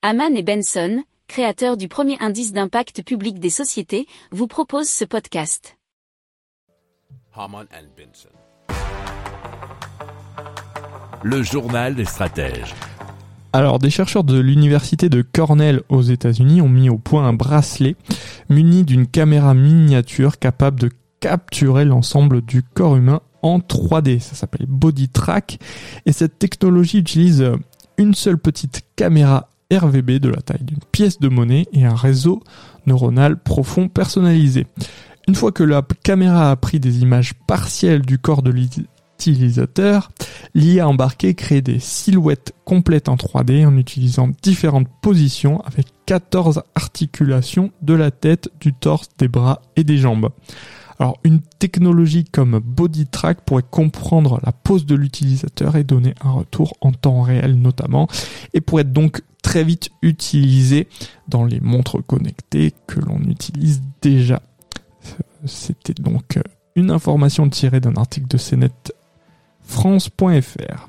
Haman et Benson, créateurs du premier indice d'impact public des sociétés, vous proposent ce podcast. Haman and Benson. Le journal des stratèges. Alors, des chercheurs de l'université de Cornell aux États-Unis ont mis au point un bracelet muni d'une caméra miniature capable de capturer l'ensemble du corps humain en 3D. Ça s'appelle Body Track. Et cette technologie utilise une seule petite caméra RVB de la taille d'une pièce de monnaie et un réseau neuronal profond personnalisé. Une fois que la caméra a pris des images partielles du corps de l'utilisateur, l'IA embarquée crée des silhouettes complètes en 3D en utilisant différentes positions avec 14 articulations de la tête, du torse, des bras et des jambes. Alors une technologie comme BodyTrack pourrait comprendre la pose de l'utilisateur et donner un retour en temps réel notamment et pourrait donc très vite utilisée dans les montres connectées que l'on utilise déjà. C'était donc une information tirée d'un article de cnetfrance.fr.